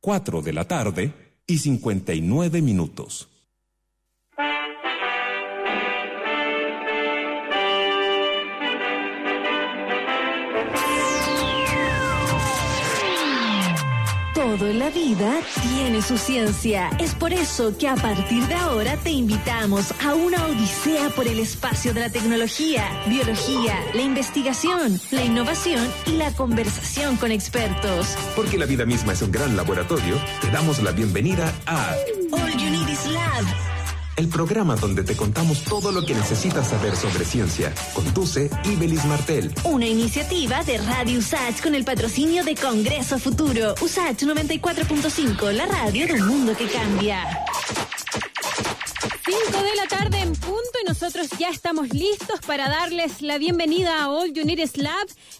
4 de la tarde y 59 minutos. Todo en la vida tiene su ciencia. Es por eso que a partir de ahora te invitamos a una odisea por el espacio de la tecnología, biología, la investigación, la innovación y la conversación con expertos. Porque la vida misma es un gran laboratorio, te damos la bienvenida a el programa donde te contamos todo lo que necesitas saber sobre ciencia. Conduce Ibelis Martel. Una iniciativa de Radio USACH con el patrocinio de Congreso Futuro. USACH 94.5, la radio de un mundo que cambia. 5 de la tarde en punto y nosotros ya estamos listos para darles la bienvenida a All You Need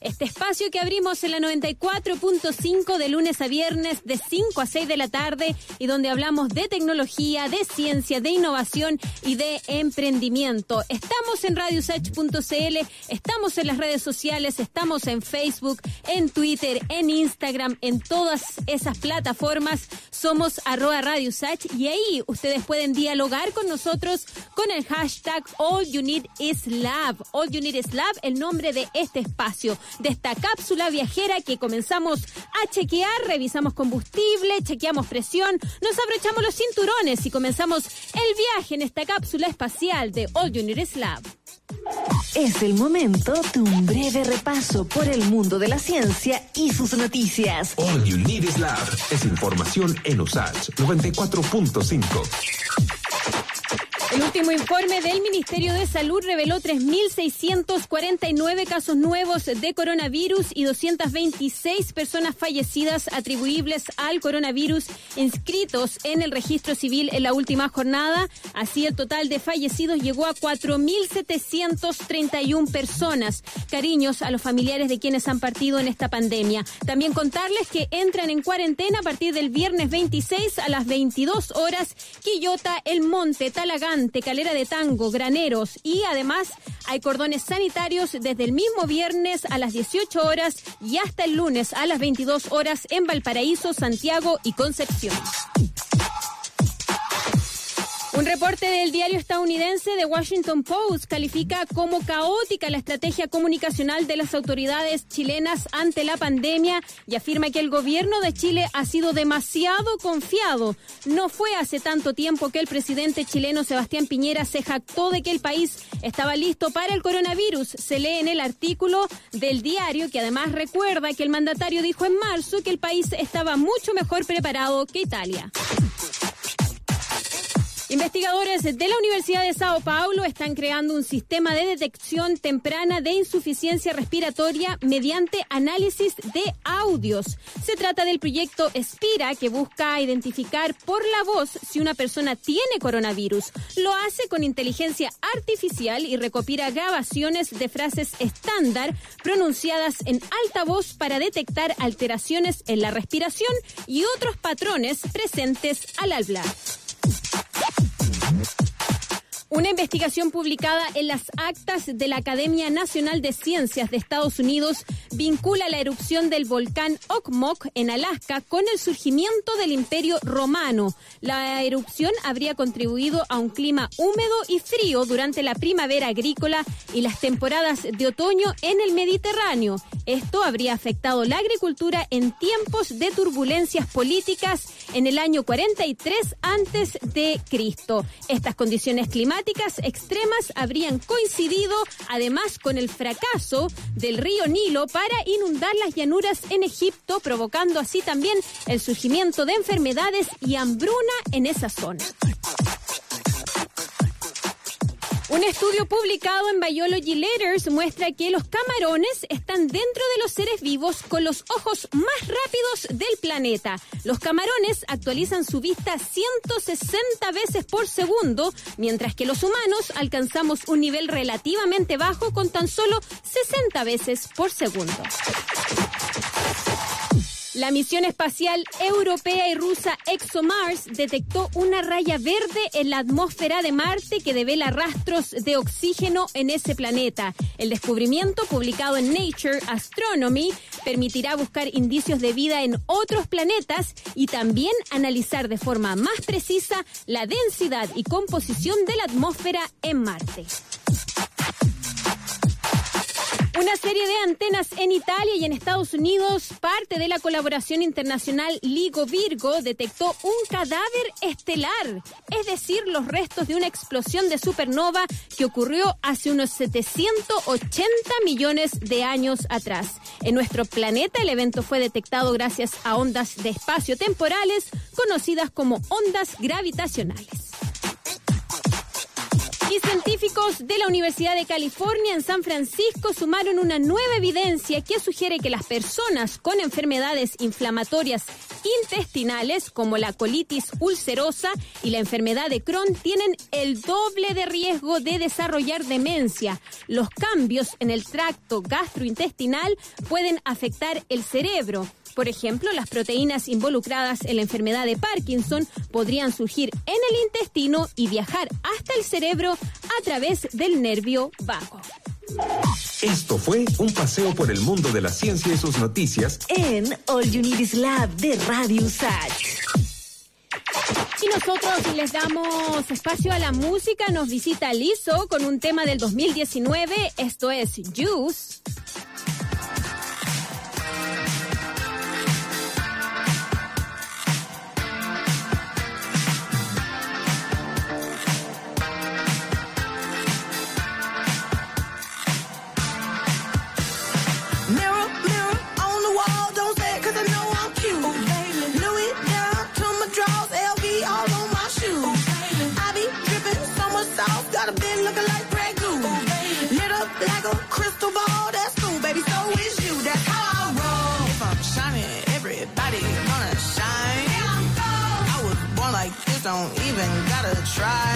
este espacio que abrimos en la 94.5 de lunes a viernes de 5 a 6 de la tarde y donde hablamos de tecnología, de ciencia, de innovación y de emprendimiento. Estamos en radiosach.cl, estamos en las redes sociales, estamos en Facebook, en Twitter, en Instagram, en todas esas plataformas. Somos arroba radiosach y ahí ustedes pueden dialogar con nosotros nosotros con el hashtag All You Need Is Lab. All You Need Is Lab, el nombre de este espacio, de esta cápsula viajera que comenzamos a chequear, revisamos combustible, chequeamos presión, nos abrochamos los cinturones y comenzamos el viaje en esta cápsula espacial de All You Need Is Lab. Es el momento de un breve repaso por el mundo de la ciencia y sus noticias. All You Need Is Lab es información en USACH 94.5. El último informe del Ministerio de Salud reveló 3.649 casos nuevos de coronavirus y 226 personas fallecidas atribuibles al coronavirus inscritos en el registro civil en la última jornada. Así el total de fallecidos llegó a 4.731 personas. Cariños a los familiares de quienes han partido en esta pandemia. También contarles que entran en cuarentena a partir del viernes 26 a las 22 horas Quillota, El Monte, Talagán, Calera de Tango, Graneros y además hay cordones sanitarios desde el mismo viernes a las 18 horas y hasta el lunes a las 22 horas en Valparaíso, Santiago y Concepción. Un reporte del diario estadounidense The Washington Post califica como caótica la estrategia comunicacional de las autoridades chilenas ante la pandemia y afirma que el gobierno de Chile ha sido demasiado confiado. No fue hace tanto tiempo que el presidente chileno Sebastián Piñera se jactó de que el país estaba listo para el coronavirus. Se lee en el artículo del diario que además recuerda que el mandatario dijo en marzo que el país estaba mucho mejor preparado que Italia. Investigadores de la Universidad de Sao Paulo están creando un sistema de detección temprana de insuficiencia respiratoria mediante análisis de audios. Se trata del proyecto Espira, que busca identificar por la voz si una persona tiene coronavirus. Lo hace con inteligencia artificial y recopila grabaciones de frases estándar pronunciadas en alta voz para detectar alteraciones en la respiración y otros patrones presentes al hablar. やった! Una investigación publicada en las actas de la Academia Nacional de Ciencias de Estados Unidos vincula la erupción del volcán Okmok en Alaska con el surgimiento del Imperio Romano. La erupción habría contribuido a un clima húmedo y frío durante la primavera agrícola y las temporadas de otoño en el Mediterráneo. Esto habría afectado la agricultura en tiempos de turbulencias políticas en el año 43 antes de Cristo. Estas condiciones climáticas extremas habrían coincidido además con el fracaso del río Nilo para inundar las llanuras en Egipto, provocando así también el surgimiento de enfermedades y hambruna en esa zona. Un estudio publicado en Biology Letters muestra que los camarones están dentro de los seres vivos con los ojos más rápidos del planeta. Los camarones actualizan su vista 160 veces por segundo, mientras que los humanos alcanzamos un nivel relativamente bajo con tan solo 60 veces por segundo. La misión espacial europea y rusa ExoMars detectó una raya verde en la atmósfera de Marte que devela rastros de oxígeno en ese planeta. El descubrimiento, publicado en Nature Astronomy, permitirá buscar indicios de vida en otros planetas y también analizar de forma más precisa la densidad y composición de la atmósfera en Marte. Una serie de antenas en Italia y en Estados Unidos, parte de la colaboración internacional Ligo Virgo, detectó un cadáver estelar, es decir, los restos de una explosión de supernova que ocurrió hace unos 780 millones de años atrás. En nuestro planeta el evento fue detectado gracias a ondas de espacio temporales conocidas como ondas gravitacionales. Y científicos de la Universidad de California en San Francisco sumaron una nueva evidencia que sugiere que las personas con enfermedades inflamatorias intestinales como la colitis ulcerosa y la enfermedad de Crohn tienen el doble de riesgo de desarrollar demencia. Los cambios en el tracto gastrointestinal pueden afectar el cerebro. Por ejemplo, las proteínas involucradas en la enfermedad de Parkinson podrían surgir en el intestino y viajar hasta el cerebro a través del nervio vago. Esto fue un paseo por el mundo de la ciencia y sus noticias en All You Need Is Lab de Radio Sach. Y nosotros les damos espacio a la música. Nos visita Lizo con un tema del 2019. Esto es Juice. Don't even gotta try.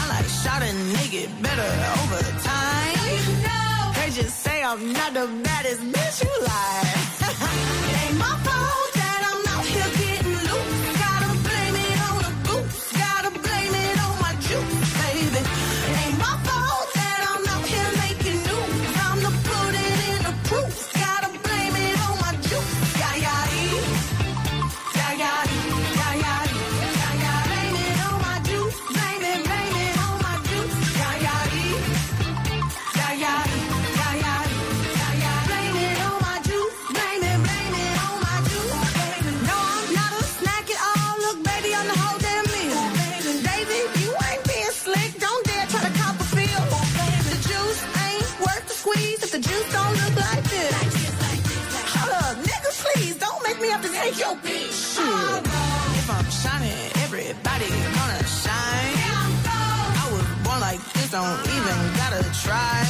I like shot and naked better over time. They just say I'm not the baddest bitch you like. Your bitch. If I'm shining, everybody gonna shine. I was born like this, don't even gotta try.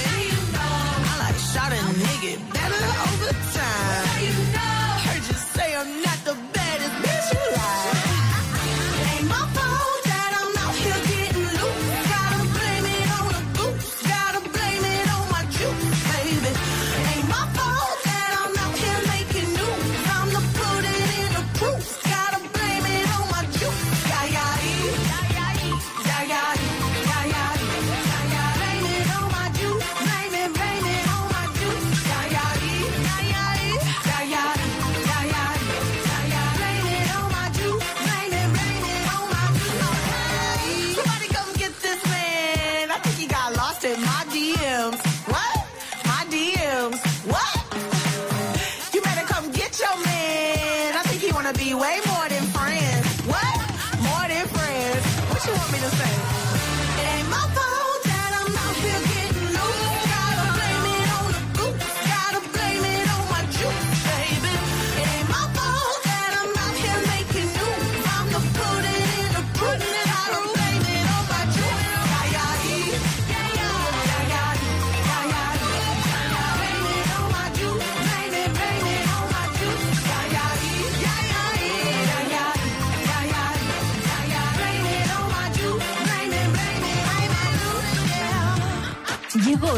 I like shot a nigga better over time. Heard you say I'm wanna be way more than friends. What? More than friends. What you want me to say?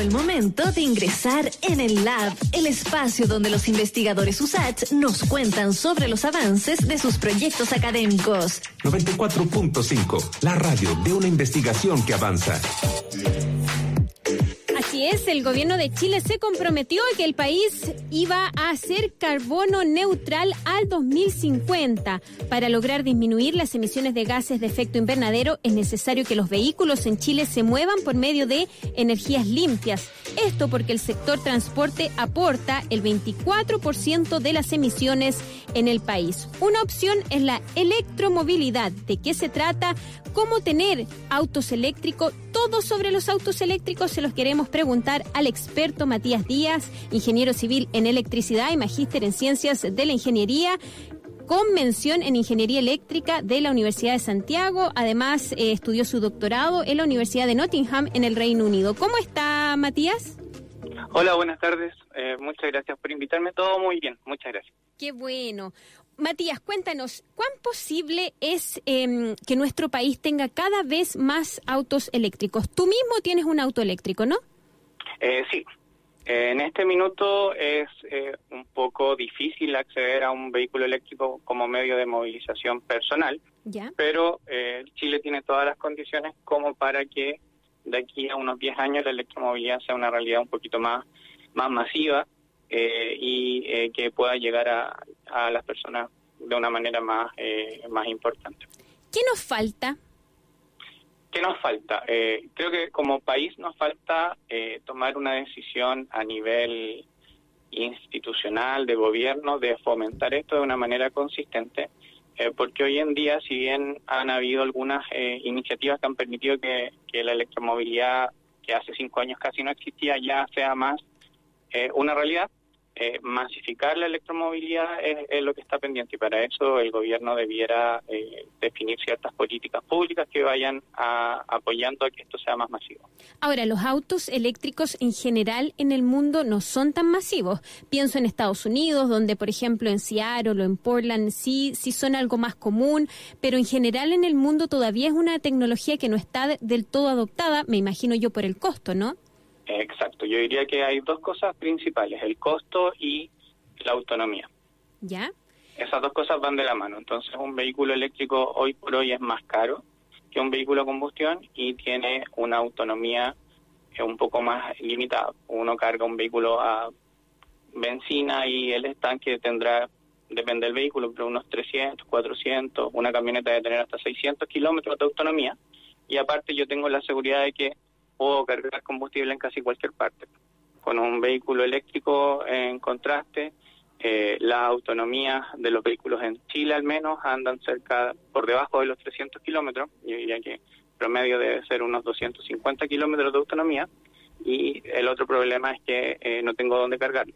El momento de ingresar en el Lab, el espacio donde los investigadores USACH nos cuentan sobre los avances de sus proyectos académicos. 94.5, la radio de una investigación que avanza. Es, el gobierno de Chile se comprometió a que el país iba a ser carbono neutral al 2050. Para lograr disminuir las emisiones de gases de efecto invernadero es necesario que los vehículos en Chile se muevan por medio de energías limpias. Esto porque el sector transporte aporta el 24% de las emisiones en el país. Una opción es la electromovilidad. ¿De qué se trata? ¿Cómo tener autos eléctricos? Todo sobre los autos eléctricos se los queremos preguntar al experto Matías Díaz, ingeniero civil en electricidad y magíster en ciencias de la ingeniería con mención en Ingeniería Eléctrica de la Universidad de Santiago. Además, eh, estudió su doctorado en la Universidad de Nottingham en el Reino Unido. ¿Cómo está, Matías? Hola, buenas tardes. Eh, muchas gracias por invitarme. Todo muy bien. Muchas gracias. Qué bueno. Matías, cuéntanos, ¿cuán posible es em, que nuestro país tenga cada vez más autos eléctricos? Tú mismo tienes un auto eléctrico, ¿no? Eh, sí. Eh, en este minuto es eh, un poco difícil acceder a un vehículo eléctrico como medio de movilización personal, Ya. pero eh, Chile tiene todas las condiciones como para que de aquí a unos 10 años la electromovilidad sea una realidad un poquito más, más masiva eh, y eh, que pueda llegar a, a las personas de una manera más, eh, más importante. ¿Qué nos falta? ¿Qué nos falta? Eh, creo que como país nos falta eh, tomar una decisión a nivel institucional, de gobierno, de fomentar esto de una manera consistente, eh, porque hoy en día, si bien han habido algunas eh, iniciativas que han permitido que, que la electromovilidad, que hace cinco años casi no existía, ya sea más eh, una realidad, eh, masificar la electromovilidad es, lo que está pendiente y para eso el gobierno debiera eh, definir ciertas políticas públicas que vayan a- apoyando a que esto sea más masivo. Ahora, los autos eléctricos en general en el mundo no son tan masivos. Pienso en Estados Unidos, donde por ejemplo en Seattle o en Portland sí, sí son algo más común, pero en general en el mundo todavía es una tecnología que no está de- del todo adoptada, me imagino yo por el costo, ¿no? Exacto, yo diría que hay dos cosas principales, el costo y la autonomía. ¿Ya? Esas dos cosas van de la mano. Entonces, un vehículo eléctrico hoy por hoy es más caro que un vehículo a combustión y tiene una autonomía eh, un poco más limitada. Uno carga un vehículo a benzina y el estanque tendrá, depende del vehículo, pero unos 300, 400, una camioneta debe tener hasta 600 kilómetros de autonomía. Y aparte yo tengo la seguridad de que puedo cargar combustible en casi cualquier parte. Con un vehículo eléctrico en contraste, eh, las autonomías de los vehículos en Chile al menos andan cerca, por debajo de los 300 kilómetros, yo diría que promedio debe ser unos 250 kilómetros de autonomía, y el otro problema es que eh, no tengo dónde cargarlo.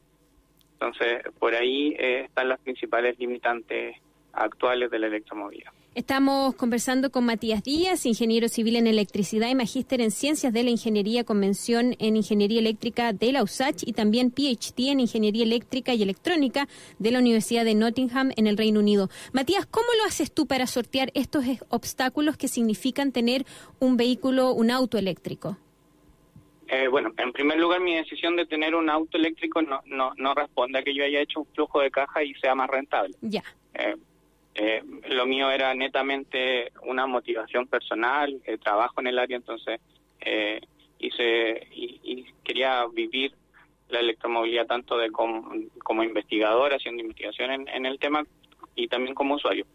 Entonces, por ahí eh, están las principales limitantes actuales de la electromovilidad. Estamos conversando con Matías Díaz, ingeniero civil en electricidad y magíster en ciencias de la ingeniería con mención en ingeniería eléctrica de la USACH y también PhD en ingeniería eléctrica y electrónica de la Universidad de Nottingham en el Reino Unido. Matías, ¿cómo lo haces tú para sortear estos obstáculos que significan tener un vehículo, un auto eléctrico? Eh, bueno, en primer lugar, mi decisión de tener un auto eléctrico no, no, no responde a que yo haya hecho un flujo de caja y sea más rentable. Ya. Eh, eh, lo mío era netamente una motivación personal, eh, trabajo en el área, entonces eh, hice y, y quería vivir la electromovilidad tanto de como, como investigador, haciendo investigación en, en el tema y también como usuario.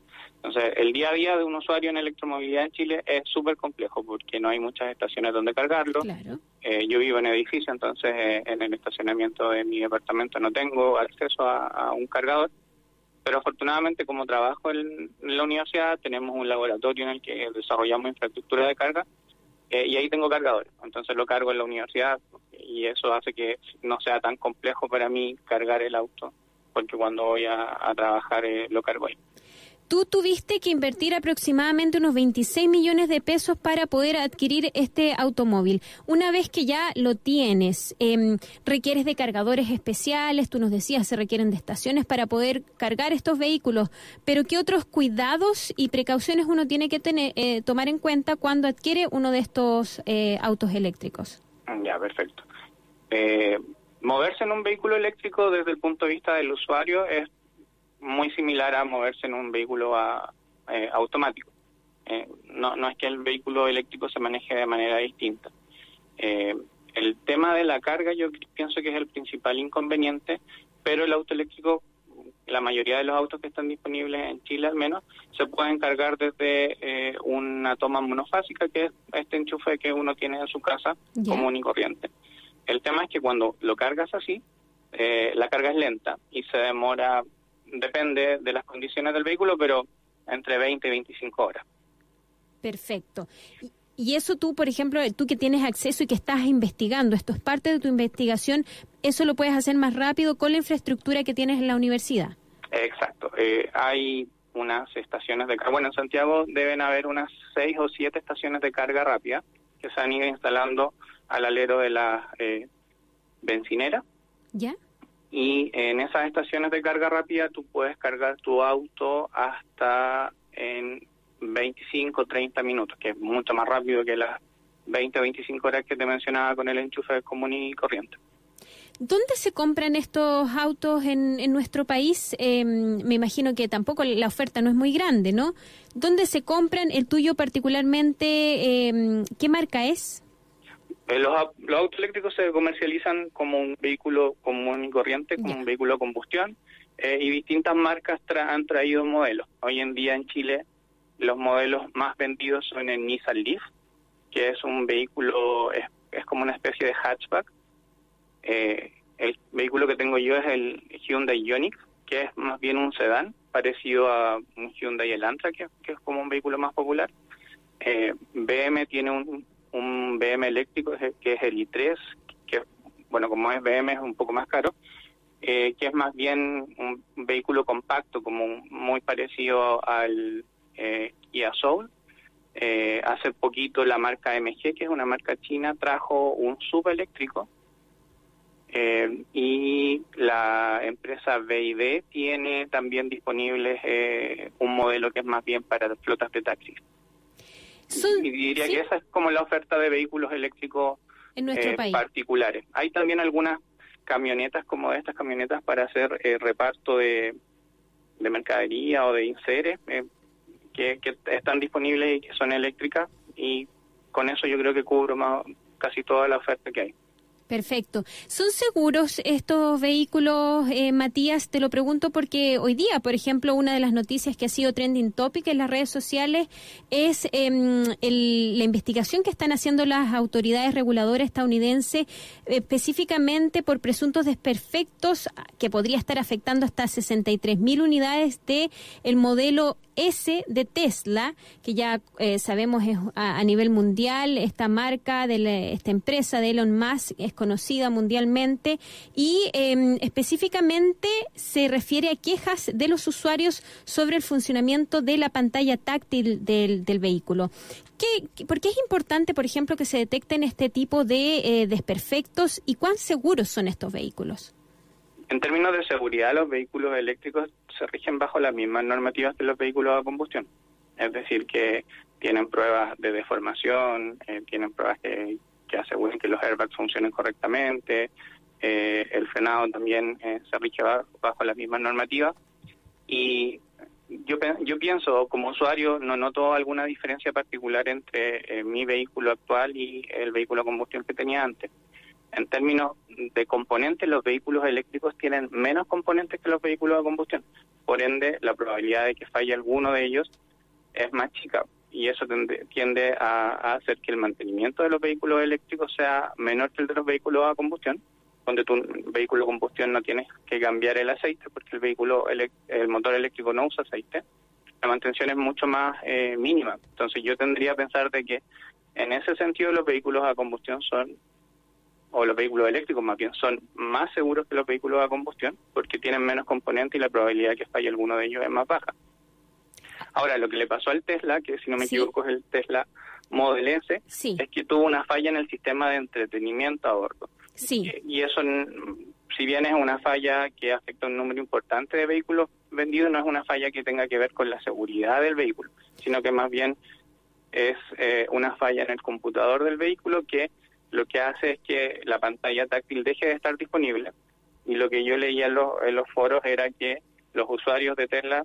Entonces, el día a día de un usuario en electromovilidad en Chile es súper complejo porque no hay muchas estaciones donde cargarlo. Claro. Eh, yo vivo en edificio, entonces eh, en el estacionamiento de mi departamento no tengo acceso a, a un cargador. Pero afortunadamente, como trabajo en, la universidad, tenemos un laboratorio en el que desarrollamos infraestructura de carga eh, y ahí tengo cargadores. Entonces lo cargo en la universidad y eso hace que no sea tan complejo para mí cargar el auto, porque cuando voy a, a trabajar eh, lo cargo ahí. Tú tuviste que invertir aproximadamente unos 26 millones de pesos para poder adquirir este automóvil. Una vez que ya lo tienes, eh, requieres de cargadores especiales, tú nos decías, se requieren de estaciones para poder cargar estos vehículos, pero ¿qué otros cuidados y precauciones uno tiene que tener, eh, tomar en cuenta cuando adquiere uno de estos eh, autos eléctricos? Ya, perfecto. Eh, moverse en un vehículo eléctrico desde el punto de vista del usuario es muy similar a moverse en un vehículo a- eh, automático. Eh, no, no es que el vehículo eléctrico se maneje de manera distinta. Eh, el tema de la carga yo pienso que es el principal inconveniente, pero el auto eléctrico, la mayoría de los autos que están disponibles en Chile al menos, se pueden cargar desde eh, una toma monofásica, que es este enchufe que uno tiene en su casa común y corriente. El tema es que cuando lo cargas así, eh, la carga es lenta y se demora, depende de las condiciones del vehículo, pero entre 20 y 25 horas. Perfecto. Y, y eso tú, por ejemplo, tú que tienes acceso y que estás investigando, esto es parte de tu investigación, eso lo puedes hacer más rápido con la infraestructura que tienes en la universidad. Exacto. Eh, hay unas estaciones de carga. Bueno, en Santiago deben haber unas seis o siete estaciones de carga rápida que se han ido instalando al alero de la eh, bencinera. ¿Ya? Y en esas estaciones de carga rápida tú puedes cargar tu auto hasta en 25, 30 minutos, que es mucho más rápido que las 20 o 25 horas que te mencionaba con el enchufe común y corriente. ¿Dónde se compran estos autos en, en nuestro país? Eh, me imagino que tampoco la oferta no es muy grande, ¿no? ¿Dónde se compran? El tuyo particularmente, eh, ¿qué marca es? Eh, Los, los autos eléctricos se comercializan como un vehículo común y corriente, como un vehículo de combustión, eh, y distintas marcas tra- han traído modelos. Hoy en día en Chile los modelos más vendidos son el Nissan Leaf, que es un vehículo, es, es como una especie de hatchback. Eh, el vehículo que tengo yo es el Hyundai Ioniq, que es más bien un sedán, parecido a un Hyundai Elantra, que, que es como un vehículo más popular. Eh, BM tiene un, un BM eléctrico que es- el i3, que bueno, como es BM es un poco más caro, eh, que es más bien un vehículo compacto, como muy parecido al eh, Kia Soul. Eh, hace poquito la marca MG, que es una marca china, trajo un subeléctrico eh, y la empresa BID tiene también disponible eh, un modelo que es más bien para flotas de taxis. Son- Y diría sí, que esa es como la oferta de vehículos eléctricos en nuestro eh, país. particulares. Hay también algunas camionetas como estas camionetas para hacer eh, reparto de, de mercadería o de inseres eh, que, que están disponibles y que son eléctricas y con eso yo creo que cubro más, casi toda la oferta que hay. Perfecto. ¿Son seguros estos vehículos, eh, Matías? Te lo pregunto porque hoy día, por ejemplo, una de las noticias que ha sido trending topic en las redes sociales es el- la investigación que están haciendo las autoridades reguladoras estadounidenses específicamente por presuntos desperfectos que podría estar afectando hasta 63 mil unidades de el modelo S de Tesla, que ya eh, sabemos es a, nivel mundial, esta marca de esta empresa de Elon Musk es conocida mundialmente y eh, específicamente se refiere a quejas de los usuarios sobre el funcionamiento de la pantalla táctil del, del vehículo. ¿Qué, qué- ¿Por qué es importante, por ejemplo, que se detecten este tipo de eh, desperfectos y cuán seguros son estos vehículos? En términos de seguridad, los vehículos eléctricos se rigen bajo las mismas normativas que los vehículos a combustión. Es decir, que tienen pruebas de deformación, eh, tienen pruebas que, que aseguren que los airbags funcionen correctamente, eh, el frenado también eh, se rige ba- bajo las mismas normativas. Y yo, yo pienso, como usuario, no noto alguna diferencia particular entre mi vehículo actual y el vehículo a combustión que tenía antes. En términos de componentes, los vehículos eléctricos tienen menos componentes que los vehículos a combustión. Por ende, la probabilidad de que falle alguno de ellos es más chica y eso tende, tiende a, hacer que el mantenimiento de los vehículos eléctricos sea menor que el de los vehículos a combustión. Donde tu vehículo a combustión no tienes que cambiar el aceite porque el vehículo el motor eléctrico no usa aceite. La mantención es mucho más eh, mínima. Entonces yo tendría a pensar de que en ese sentido los vehículos a combustión son o los vehículos eléctricos más bien son más seguros que los vehículos a combustión porque tienen menos componentes y la probabilidad de que falle alguno de ellos es más baja. Ahora, lo que le pasó al Tesla, que si no me Sí. equivoco es el Tesla Model S, Sí, es que tuvo una falla en el sistema de entretenimiento a bordo. sí. Y, y eso, si bien es una falla que afecta a un número importante de vehículos vendidos, no es una falla que tenga que ver con la seguridad del vehículo, sino que más bien es eh, una falla en el computador del vehículo que lo que hace es que la pantalla táctil deje de estar disponible. Y lo que yo leía en los, en los foros era que los usuarios de Tesla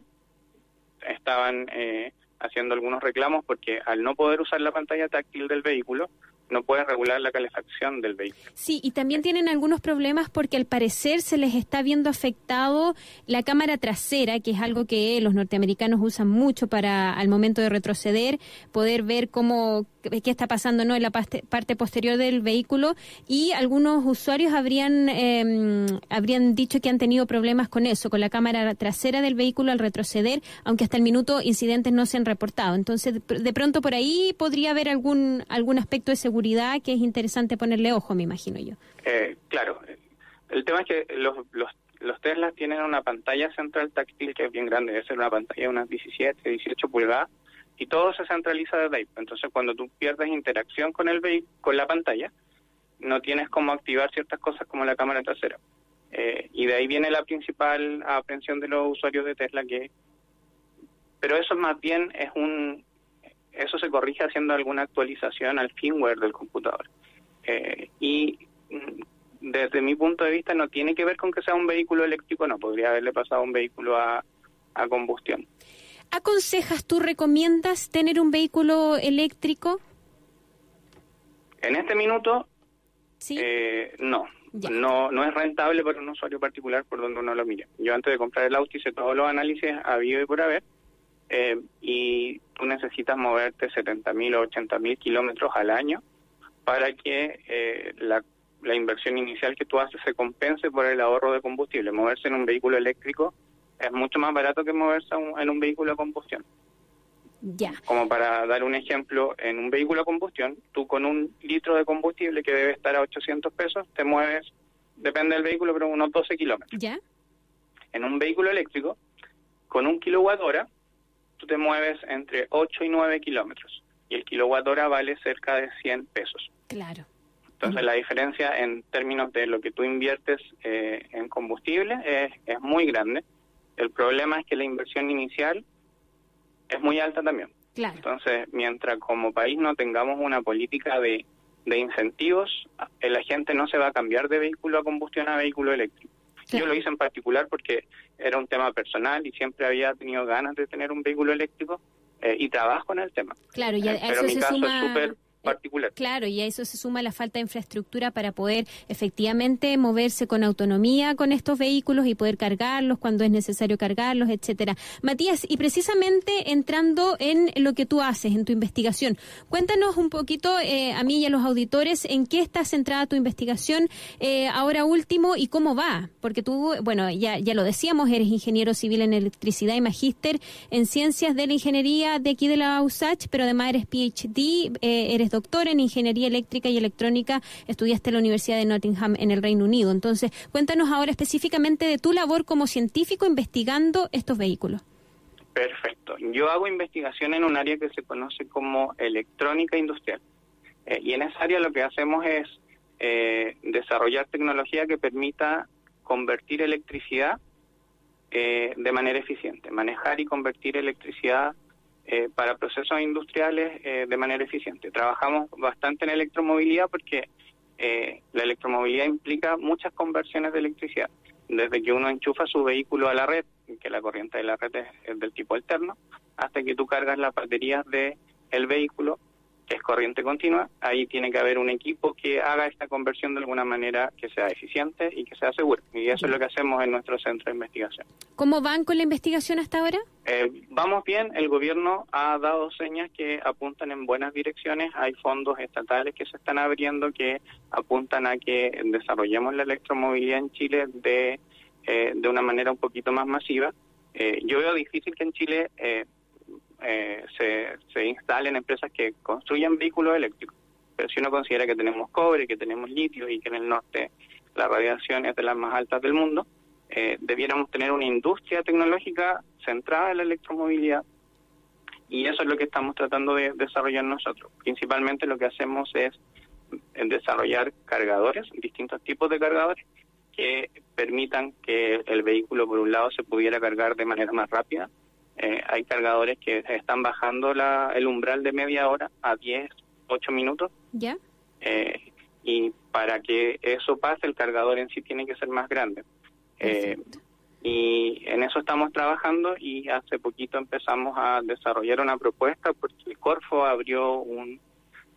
estaban eh, haciendo algunos reclamos porque al no poder usar la pantalla táctil del vehículo, no puede regular la calefacción del vehículo. Sí, y también tienen algunos problemas porque al parecer se les está viendo afectado la cámara trasera, que es algo que los norteamericanos usan mucho para al momento de retroceder, poder ver cómo qué está pasando no en la parte, posterior del vehículo y algunos usuarios habrían em, habrían dicho que han tenido problemas con eso, con la cámara trasera del vehículo al retroceder, aunque hasta el minuto incidentes no se han reportado. Entonces, de pronto por ahí podría haber algún algún aspecto de seguridad que es interesante ponerle ojo, me imagino yo. Eh, claro, el tema es que los, los, los Teslas tienen una pantalla central táctil que es bien grande, debe ser una pantalla de unas 17, 18 pulgadas, y todo se centraliza desde ahí. Entonces, cuando tú pierdes interacción con el con la pantalla, no tienes cómo activar ciertas cosas como la cámara trasera. Eh, y de ahí viene la principal aprehensión de los usuarios de Tesla que pero eso más bien es un eso se corrige haciendo alguna actualización al firmware del computador. Eh, y mm, desde mi punto de vista no tiene que ver con que sea un vehículo eléctrico, no, podría haberle pasado un vehículo a, a combustión. ¿Aconsejas, tú recomiendas tener un vehículo eléctrico? En este minuto, ¿Sí? eh, no. No, no es rentable para un usuario particular por donde uno lo mire. Yo antes de comprar el auto hice todos los análisis habido y por haber eh, y tú necesitas moverte 70.000 o 80.000 kilómetros al año para que eh, la, la inversión inicial que tú haces se compense por el ahorro de combustible. Moverse en un vehículo eléctrico es mucho más barato que moverse en un vehículo de combustión. Ya. Como para dar un ejemplo, en un vehículo de combustión, tú con un litro de combustible que debe estar a 800 pesos, te mueves, depende del vehículo, pero unos 12 kilómetros. Ya. En un vehículo eléctrico, con un kilowatt hora, tú te mueves entre 8 y 9 kilómetros y el kilowatt hora vale cerca de 100 pesos. Claro. Entonces la diferencia en términos de lo que tú inviertes eh, en combustible es, es muy grande. El problema es que la inversión inicial es muy alta también. Claro. Entonces, mientras como país no tengamos una política de, de incentivos, la gente no se va a cambiar de vehículo a combustión a vehículo eléctrico. Yo lo hice en particular porque era un tema personal y siempre había tenido ganas de tener un vehículo eléctrico eh, y trabajo en el tema. Claro, y eh, pero mi caso es súper particular. Claro, y a eso se suma la falta de infraestructura para poder efectivamente moverse con autonomía con estos vehículos y poder cargarlos cuando es necesario cargarlos, etcétera. Matías, y precisamente entrando en lo que tú haces, en tu investigación, cuéntanos un poquito eh, a mí y a los auditores en qué está centrada tu investigación eh, ahora último y cómo va, porque tú, bueno, ya, ya lo decíamos, eres ingeniero civil en electricidad y magíster en ciencias de la ingeniería de aquí de la USACH, pero además eres PhD, eh, eres doctor en Ingeniería Eléctrica y Electrónica, estudiaste en la Universidad de Nottingham en el Reino Unido. Entonces, cuéntanos ahora específicamente de tu labor como científico investigando estos vehículos. Perfecto. Yo hago investigación en un área que se conoce como electrónica industrial. Eh, y en esa área lo que hacemos es eh, desarrollar tecnología que permita convertir electricidad eh, de manera eficiente, manejar y convertir electricidad eh, para procesos industriales eh, de manera eficiente. Trabajamos bastante en electromovilidad porque eh, la electromovilidad implica muchas conversiones de electricidad, desde que uno enchufa su vehículo a la red, que la corriente de la red es, del tipo alterno, hasta que tú cargas las baterías del el vehículo que es corriente continua, ahí tiene que haber un equipo que haga esta conversión de alguna manera que sea eficiente y que sea segura. Y eso es lo que hacemos en nuestro centro de investigación. ¿Cómo van con la investigación hasta ahora? Eh, vamos bien, el gobierno ha dado señas que apuntan en buenas direcciones, hay fondos estatales que se están abriendo que apuntan a que desarrollemos la electromovilidad en Chile de, eh, de una manera un poquito más masiva. Eh, yo veo difícil que en Chile eh, se, instalen empresas que construyan vehículos eléctricos. Pero si uno considera que tenemos cobre, que tenemos litio y que en el norte la radiación es de las más altas del mundo, eh, debiéramos tener una industria tecnológica centrada en la electromovilidad y eso es lo que estamos tratando de desarrollar nosotros. Principalmente lo que hacemos es desarrollar cargadores, distintos tipos de cargadores que permitan que el vehículo por un lado se pudiera cargar de manera más rápida eh, hay cargadores que están bajando la, el umbral de media hora a 10, 8 minutos. ¿Ya? Eh, y para que eso pase el cargador en sí tiene que ser más grande. Eh, y en eso estamos trabajando y hace poquito empezamos a desarrollar una propuesta porque el Corfo abrió un,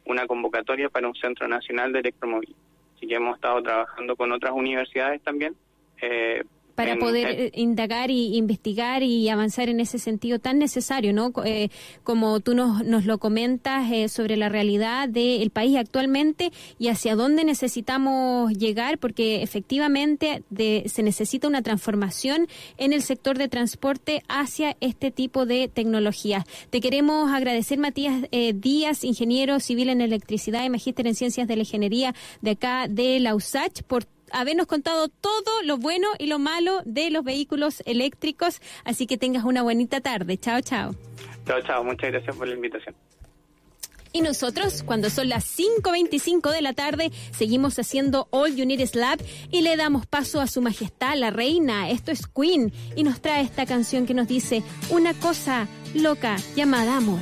una convocatoria para un Centro Nacional de Electromovilidad. Así que hemos estado trabajando con otras universidades también eh, para en- poder eh, eh, indagar y investigar y avanzar en ese sentido tan necesario, ¿no? Eh, como tú nos, nos lo comentas eh, sobre la realidad del país actualmente y hacia dónde necesitamos llegar, porque efectivamente de- se necesita una transformación en el sector de transporte hacia este tipo de tecnologías. Te queremos agradecer, Matías eh, Díaz, ingeniero civil en electricidad y magíster en ciencias de la ingeniería de acá de la USACH, por habernos contado todo lo bueno y lo malo de los vehículos eléctricos. Así que tengas una bonita tarde. Chao, chao. Chao, chao. Muchas gracias por la invitación. Y nosotros, cuando son las 5.25 de la tarde, seguimos haciendo All You Need is y le damos paso a su majestad, la reina. Esto es Queen y nos trae esta canción que nos dice una cosa loca llamada amor.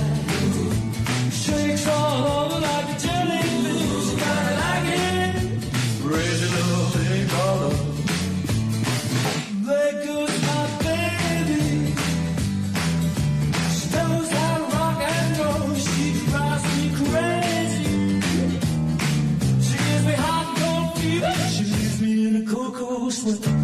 foot.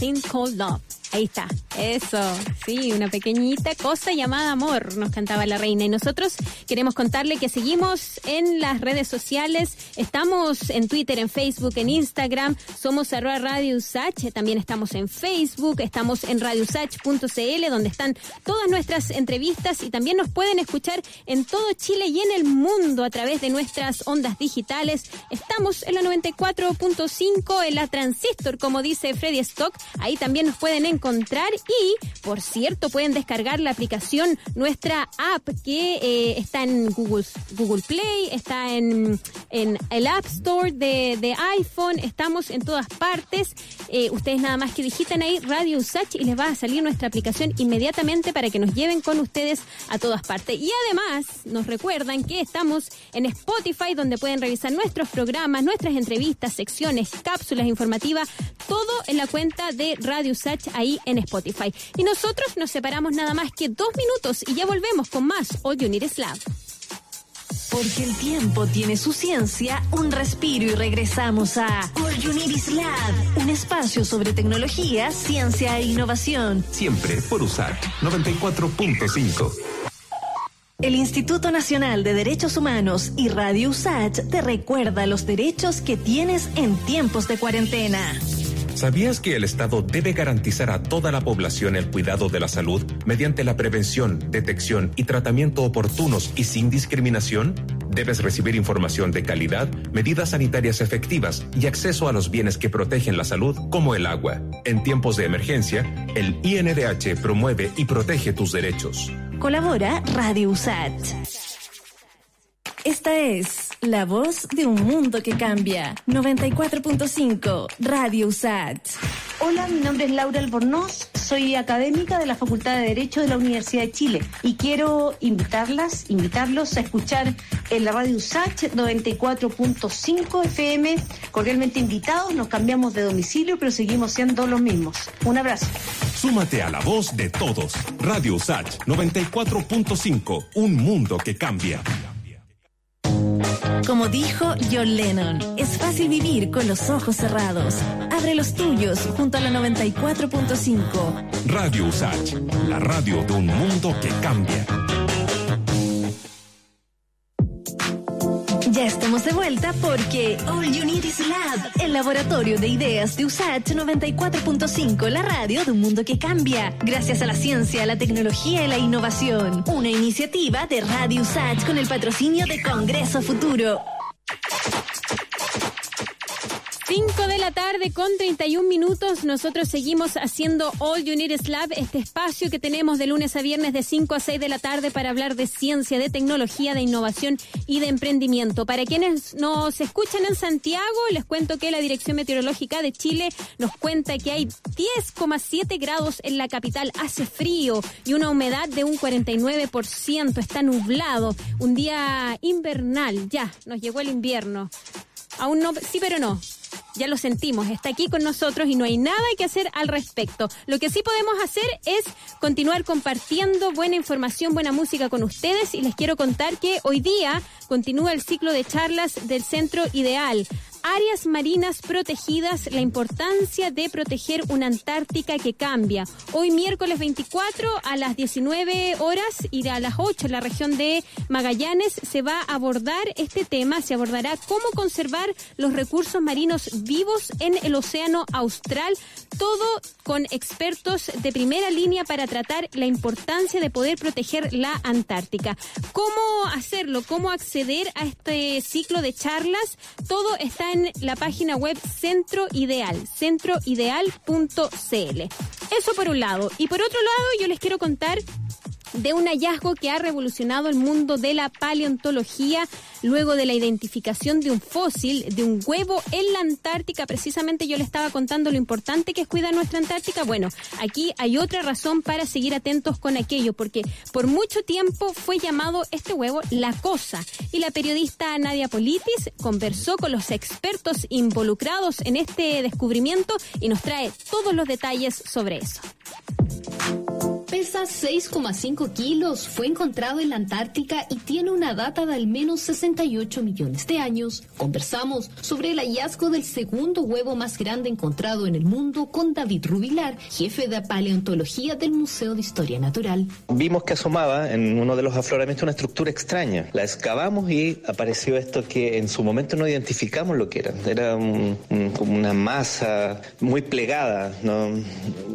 Thing Called Love. Ahí está, eso, sí, una pequeñita cosa llamada amor, nos cantaba la reina. Y nosotros queremos contarle que seguimos en las redes sociales, estamos en Twitter, en Facebook, en Instagram, somos arroba Radio Usach, también estamos en Facebook, estamos en radiousach.cl, donde están todas nuestras entrevistas y también nos pueden escuchar en todo Chile y en el mundo a través de nuestras ondas digitales. Estamos en la 94.5 en la Transistor, como dice Freddy Stock. Ahí también nos pueden encontrar y, por cierto, pueden descargar la aplicación, nuestra app que eh, está en Google, Google Play, está en, en el App Store de, de iPhone, estamos en todas partes. Eh, ustedes nada más que digitan ahí Radio Usach y les va a salir nuestra aplicación inmediatamente para que nos lleven con ustedes a todas partes. Y además nos recuerdan que estamos en Spotify donde pueden revisar nuestros programas, nuestras entrevistas, secciones, cápsulas informativas, todo en la cuenta de Radio Usach ahí en Spotify. Y nosotros nos separamos nada más que dos minutos y ya volvemos con más All You Need. Porque el tiempo tiene su ciencia, un respiro y regresamos a All Lab, un espacio sobre tecnología, ciencia e innovación. Siempre por usar 94.5. El Instituto Nacional de Derechos Humanos y Radio USACH te recuerda los derechos que tienes en tiempos de cuarentena. ¿Sabías que el Estado debe garantizar a toda la población el cuidado de la salud mediante la prevención, detección y tratamiento oportunos y sin discriminación? Debes recibir información de calidad, medidas sanitarias efectivas y acceso a los bienes que protegen la salud, como el agua. En tiempos de emergencia, el INDH promueve y protege tus derechos. Colabora Radio USACH. Esta es la voz de un mundo que cambia. 94.5 Radio USACH. Hola, mi nombre es Laura Albornoz, soy académica de la Facultad de Derecho de la Universidad de Chile y quiero invitarlas, invitarlos a escuchar en la radio USACH 94.5 FM, cordialmente invitados, nos cambiamos de domicilio pero seguimos siendo los mismos. Un abrazo. Súmate a la voz de todos. Radio USACH 94.5, un mundo que cambia. Como dijo John Lennon, es fácil vivir con los ojos cerrados. Abre los tuyos junto a la 94.5. Radio USACH, la radio de un mundo que cambia. Porque All You Need Is Lab, el laboratorio de ideas de USACH 94.5, la radio de un mundo que cambia, gracias a la ciencia, la tecnología y la innovación. Una iniciativa de Radio USACH con el patrocinio de Congreso Futuro. 5 de la tarde con 31 minutos. Nosotros seguimos haciendo All You Need Lab, este espacio que tenemos de lunes a viernes de 5 a 6 de la tarde para hablar de ciencia, de tecnología, de innovación y de emprendimiento. Para quienes nos escuchan en Santiago, les cuento que la Dirección Meteorológica de Chile nos cuenta que hay 10,7 grados en la capital, hace frío y una humedad de un 49%, está nublado, un día invernal, ya, nos llegó el invierno. Aún no, sí, pero no. Ya lo sentimos, está aquí con nosotros y no hay nada que hacer al respecto. Lo que sí podemos hacer es continuar compartiendo buena información, buena música con ustedes y les quiero contar que hoy día continúa el ciclo de charlas del Centro Ideal. Áreas marinas protegidas, la importancia de proteger una Antártica que cambia. Hoy miércoles 24 a las 19 horas y a las 8 en la región de Magallanes se va a abordar este tema, se abordará cómo conservar los recursos marinos vivos en el océano austral, todo con expertos de primera línea para tratar la importancia de poder proteger la Antártica. ¿Cómo hacerlo? ¿Cómo acceder a este ciclo de charlas? Todo está en la página web Centro Ideal, centroideal.cl. Eso por un lado. Y por otro lado, yo les quiero contar de un hallazgo que ha revolucionado el mundo de la paleontología luego de la identificación de un fósil de un huevo en la Antártica. Precisamente yo le estaba contando lo importante que es cuidar nuestra Antártica. Bueno, aquí hay otra razón para seguir atentos con aquello, porque por mucho tiempo fue llamado este huevo la cosa. Y la periodista Nadia Politis conversó con los expertos involucrados en este descubrimiento y nos trae todos los detalles sobre eso. Pesa 6,5 kilos, fue encontrado en la Antártica y tiene una data de al menos 68 millones de años. Conversamos sobre el hallazgo del segundo huevo más grande encontrado en el mundo con David Rubilar, jefe de paleontología del Museo de Historia Natural. Vimos que asomaba en uno de los afloramientos una estructura extraña. La excavamos y apareció esto que en su momento no identificamos lo que era. Era un- un- como una masa muy plegada. ¿no?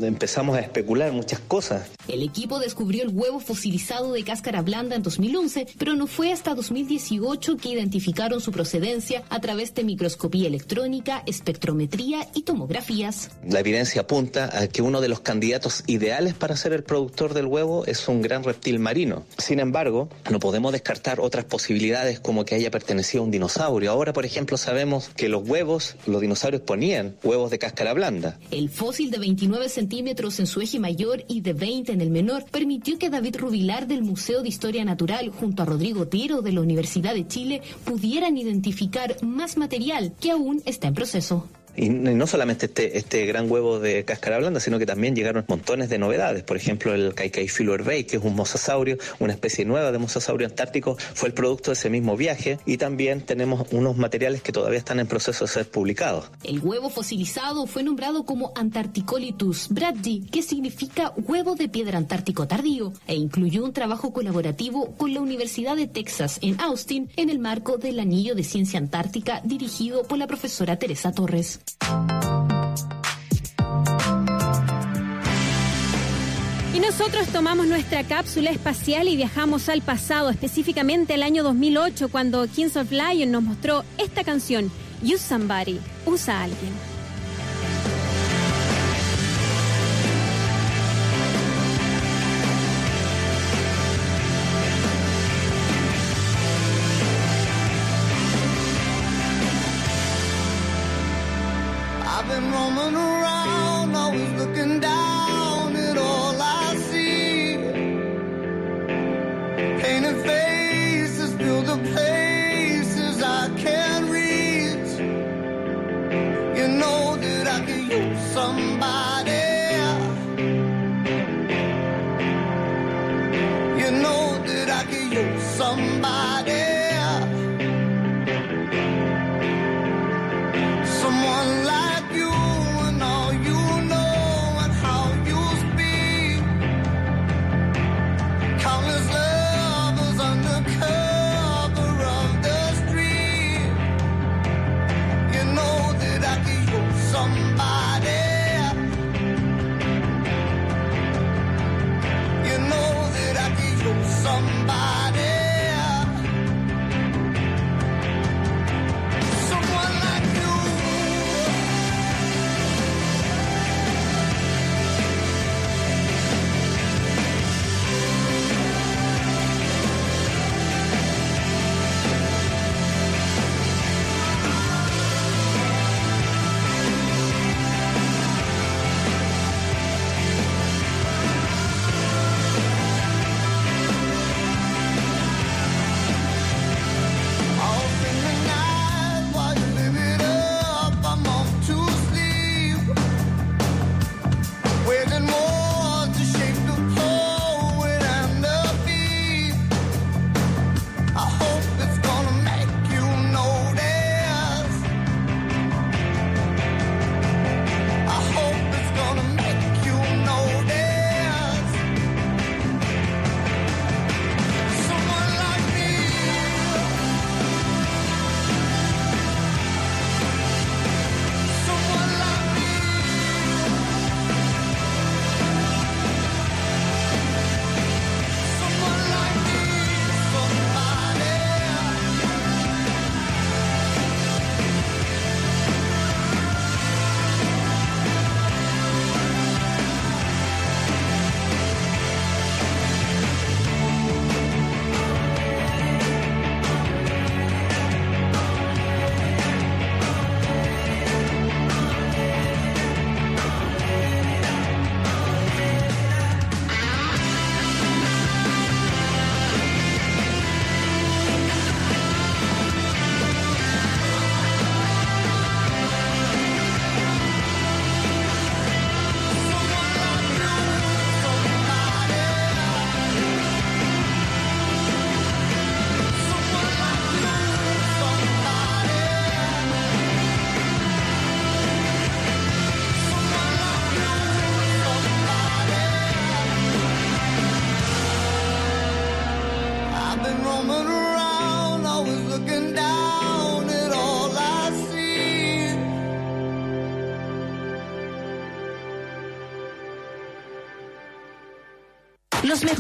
Empezamos a especular muchas cosas. El equipo descubrió el huevo fosilizado de cáscara blanda en 2011, pero no fue hasta 2018 que identificaron su procedencia a través de microscopía electrónica, espectrometría y tomografías. La evidencia apunta a que uno de los candidatos ideales para ser el productor del huevo es un gran reptil marino. Sin embargo, no podemos descartar otras posibilidades como que haya pertenecido a un dinosaurio. Ahora, por ejemplo, sabemos que los huevos, los dinosaurios ponían huevos de cáscara blanda. El fósil de 29 centímetros en su eje mayor y de 20 en el menor permitió que David Rubilar del Museo de Historia Natural junto a Rodrigo Tiro de la Universidad de Chile pudieran identificar más material que aún está en proceso. Y no solamente este, este gran huevo de cáscara blanda, sino que también llegaron montones de novedades. Por ejemplo, el Kaikaifilurbei, que es un mosasaurio, una especie nueva de mosasaurio antártico, fue el producto de ese mismo viaje. Y también tenemos unos materiales que todavía están en proceso de ser publicados. El huevo fosilizado fue nombrado como Antarcticolitus braddi, que significa huevo de piedra antártico tardío, e incluyó un trabajo colaborativo con la Universidad de Texas en Austin en el marco del Anillo de Ciencia Antártica dirigido por la profesora Teresa Torres. Y nosotros tomamos nuestra cápsula espacial y viajamos al pasado, específicamente al año 2008, cuando Kings of Lion nos mostró esta canción, Use Somebody, Usa a alguien.